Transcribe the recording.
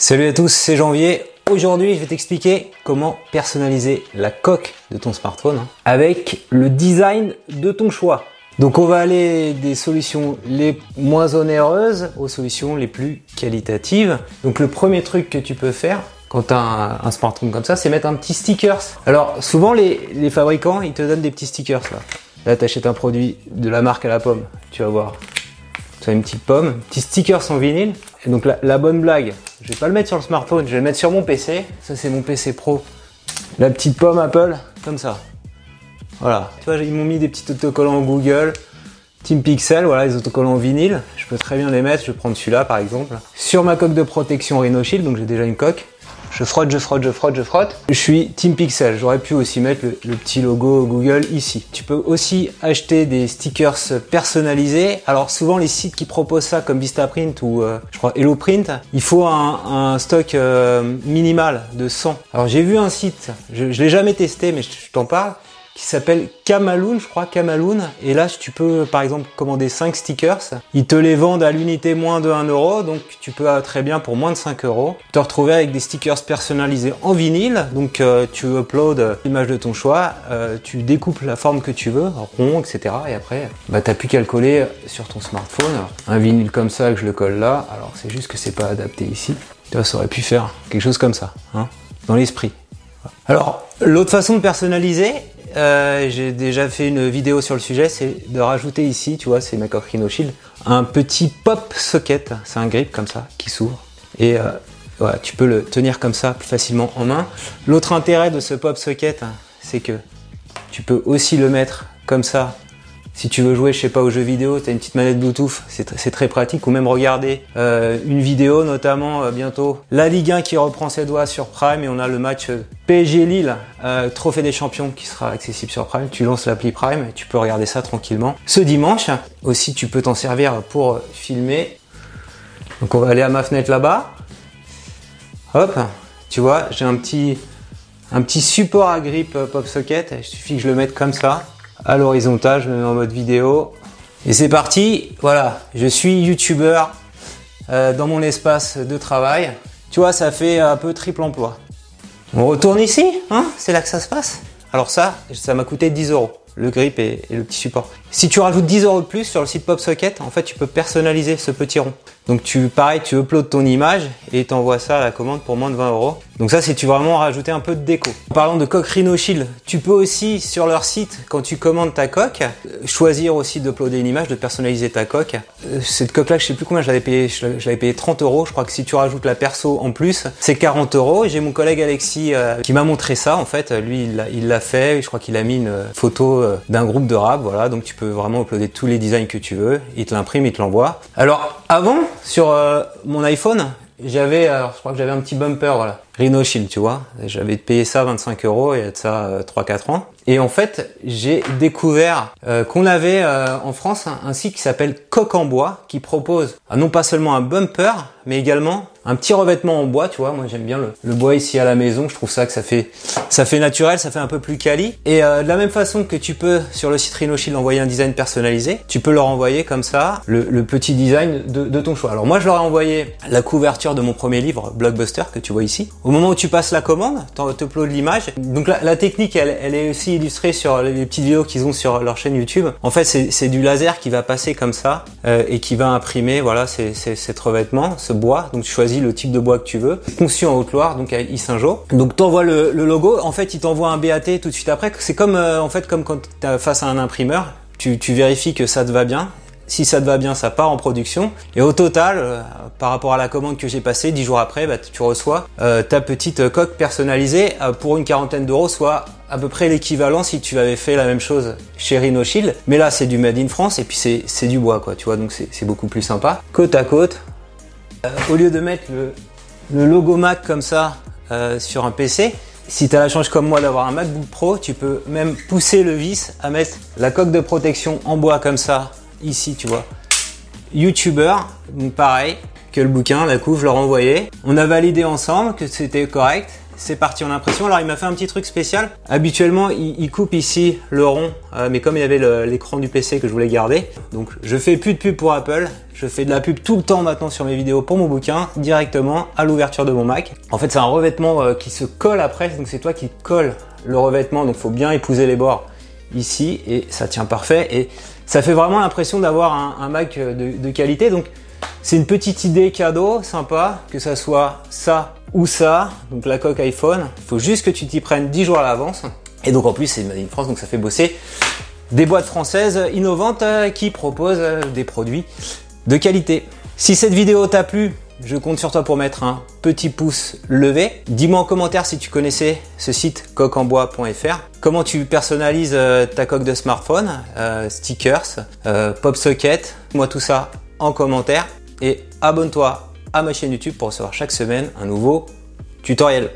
Salut à tous, c'est Janvier. Aujourd'hui, je vais t'expliquer comment personnaliser la coque de ton smartphone avec le design de ton choix. Donc on va aller des solutions les moins onéreuses aux solutions les plus qualitatives. Donc le premier truc que tu peux faire quand tu as un, smartphone comme ça, c'est mettre un petit stickers. Alors souvent les, les fabricants, ils te donnent des petits stickers là. Là, tu achètes un produit de la marque à la pomme, tu vas voir. Tu as une petite pomme, petit stickers en vinyle. Donc la, la bonne blague, je vais pas le mettre sur le smartphone, je vais le mettre sur mon PC. Ça c'est mon PC Pro. La petite pomme Apple, comme ça. Voilà. Tu vois, ils m'ont mis des petits autocollants Google, Team Pixel, voilà, les autocollants vinyle. Je peux très bien les mettre, je vais prendre celui-là par exemple. Sur ma coque de protection Rhino Shield, donc j'ai déjà une coque. Je frotte, je frotte, je frotte, je frotte. Je suis Team Pixel. J'aurais pu aussi mettre le, petit logo Google ici. Tu peux aussi acheter des stickers personnalisés. Alors souvent les sites qui proposent ça comme Vistaprint ou euh, je crois HelloPrint, il faut un, stock euh, minimal de 100. Alors j'ai vu un site, je, je l'ai jamais testé mais je t'en parle qui s'appelle Kamaloon, je crois, Kamaloon. Et là, tu peux, par exemple, commander 5 stickers. Ils te les vendent à l'unité moins de 1 euro. Donc, tu peux euh, très bien, pour moins de 5 euros, te retrouver avec des stickers personnalisés en vinyle. Donc, euh, tu uploads l'image de ton choix, euh, tu découpes la forme que tu veux, rond, etc. Et après, bah, t'as plus qu'à le coller sur ton smartphone. Un vinyle comme ça, que je le colle là. Alors, c'est juste que c'est pas adapté ici. Tu vois, ça aurait pu faire quelque chose comme ça, hein, dans l'esprit. Alors, l'autre façon de personnaliser, euh, j'ai déjà fait une vidéo sur le sujet, c'est de rajouter ici, tu vois, c'est ma Rhino Shield, un petit pop socket, c'est un grip comme ça qui s'ouvre et euh, voilà, tu peux le tenir comme ça plus facilement en main. L'autre intérêt de ce pop socket, c'est que tu peux aussi le mettre comme ça si tu veux jouer, je sais pas, aux jeux vidéo, tu as une petite manette Bluetooth, c'est très pratique. Ou même regarder euh, une vidéo, notamment euh, bientôt la Ligue 1 qui reprend ses doigts sur Prime et on a le match euh, PSG Lille, Trophée des Champions qui sera accessible sur Prime. Tu lances l'appli Prime et tu peux regarder ça tranquillement. Ce dimanche, aussi tu peux t'en servir pour filmer. Donc on va aller à ma fenêtre là-bas. Hop, tu vois, j'ai un petit, un petit support à grip pop socket. Il suffit que je le mette comme ça à l'horizontale, je me mets en mode vidéo. Et c'est parti, voilà, je suis youtubeur euh, dans mon espace de travail. Tu vois, ça fait un peu triple emploi. On retourne ici, hein? C'est là que ça se passe? Alors ça, ça m'a coûté 10 euros, le grip et, et, le petit support. Si tu rajoutes 10 euros de plus sur le site PopSocket, en fait, tu peux personnaliser ce petit rond. Donc tu, pareil, tu uploads ton image et t'envoies ça à la commande pour moins de 20 euros. Donc ça, c'est tu vraiment rajouter un peu de déco. En parlant de coque Rhino Shield, tu peux aussi sur leur site, quand tu commandes ta coque, choisir aussi d'uploader une image, de personnaliser ta coque. Euh, cette coque-là, je sais plus combien je l'avais payé, je l'avais payé 30 euros. Je crois que si tu rajoutes la perso en plus, c'est 40 euros. J'ai mon collègue Alexis euh, qui m'a montré ça. En fait, lui, il l'a fait. Je crois qu'il a mis une photo euh, d'un groupe de rap. Voilà, donc tu peux vraiment uploader tous les designs que tu veux. Il te l'imprime, il te l'envoie. Alors avant, sur euh, mon iPhone, j'avais, je crois que j'avais un petit bumper, voilà, Rhino Shield, tu vois. J'avais payé ça 25 euros il y a de ça 3-4 euh, ans. Et en fait, j'ai découvert euh, qu'on avait en France un, site qui s'appelle Coq en bois, qui propose non pas seulement un bumper, mais également un petit revêtement en bois, tu vois. Moi, j'aime bien le, bois ici à la maison. Je trouve ça que ça fait, naturel, ça fait un peu plus quali. Et euh, de la même façon que tu peux sur le site Rhinoshield envoyer un design personnalisé, tu peux leur envoyer comme ça le, petit design de, ton choix. Alors moi, je leur ai envoyé la couverture de mon premier livre, Blockbuster, que tu vois ici. Au moment où tu passes la commande, tu uploades l'image. Donc la, technique, elle, elle, est aussi illustrée sur les petites vidéos qu'ils ont sur leur chaîne YouTube. En fait, c'est du laser qui va passer comme ça euh, et qui va imprimer, voilà, c'est cet revêtement, ce bois. Donc tu choisis le type de bois que tu veux. Conçu en Haute-Loire, donc à Issingeau. Donc t'envoies le, le logo. En fait, il t'envoie un BAT tout de suite après. C'est comme euh, en fait comme quand t'es face à un imprimeur. Tu, tu vérifies que ça te va bien. Si ça te va bien, ça part en production. Et au total, euh, par rapport à la commande que j'ai passée, dix jours après, bah, tu reçois euh, ta petite coque personnalisée pour une quarantaine d'euros, soit à peu près l'équivalent si tu avais fait la même chose chez Rhino Shield. Mais là, c'est du Made in France et puis c'est du bois, quoi. Tu vois, donc c'est beaucoup plus sympa. Côte à côte, euh, au lieu de mettre le, logo Mac comme ça euh, sur un PC, si tu as la chance comme moi d'avoir un MacBook Pro, tu peux même pousser le vis à mettre la coque de protection en bois comme ça, ici, tu vois. YouTuber, pareil que le bouquin, la couve, je leur envoyais. On a validé ensemble que c'était correct. c'est parti en impression. Alors il m'a fait un petit truc spécial. Habituellement, il, coupe ici le rond, euh, mais comme il y avait l'écran du PC que je voulais garder, donc je fais plus de pub pour Apple. Je fais de la pub tout le temps maintenant sur mes vidéos pour mon bouquin, directement à l'ouverture de mon Mac. En fait, c'est un revêtement euh, qui se colle après, donc c'est toi qui colle le revêtement, donc faut bien épouser les bords ici et ça tient parfait et ça fait vraiment l'impression d'avoir un, Mac de, de qualité. Donc c'est une petite idée cadeau, sympa, que ça soit ça ou ça, donc la coque iPhone. Il faut juste que tu t'y prennes 10 jours à l'avance. Et donc en plus c'est in France, donc ça fait bosser des boîtes françaises innovantes euh, qui proposent euh, des produits de qualité. Si cette vidéo t'a plu, je compte sur toi pour mettre un petit pouce levé. Dis-moi en commentaire si tu connaissais ce site coquenbois.fr. Comment tu personnalises euh, ta coque de smartphone, stickers, pop socket. Moi tout ça en commentaire et abonne-toi à ma chaîne YouTube pour recevoir chaque semaine un nouveau tutoriel.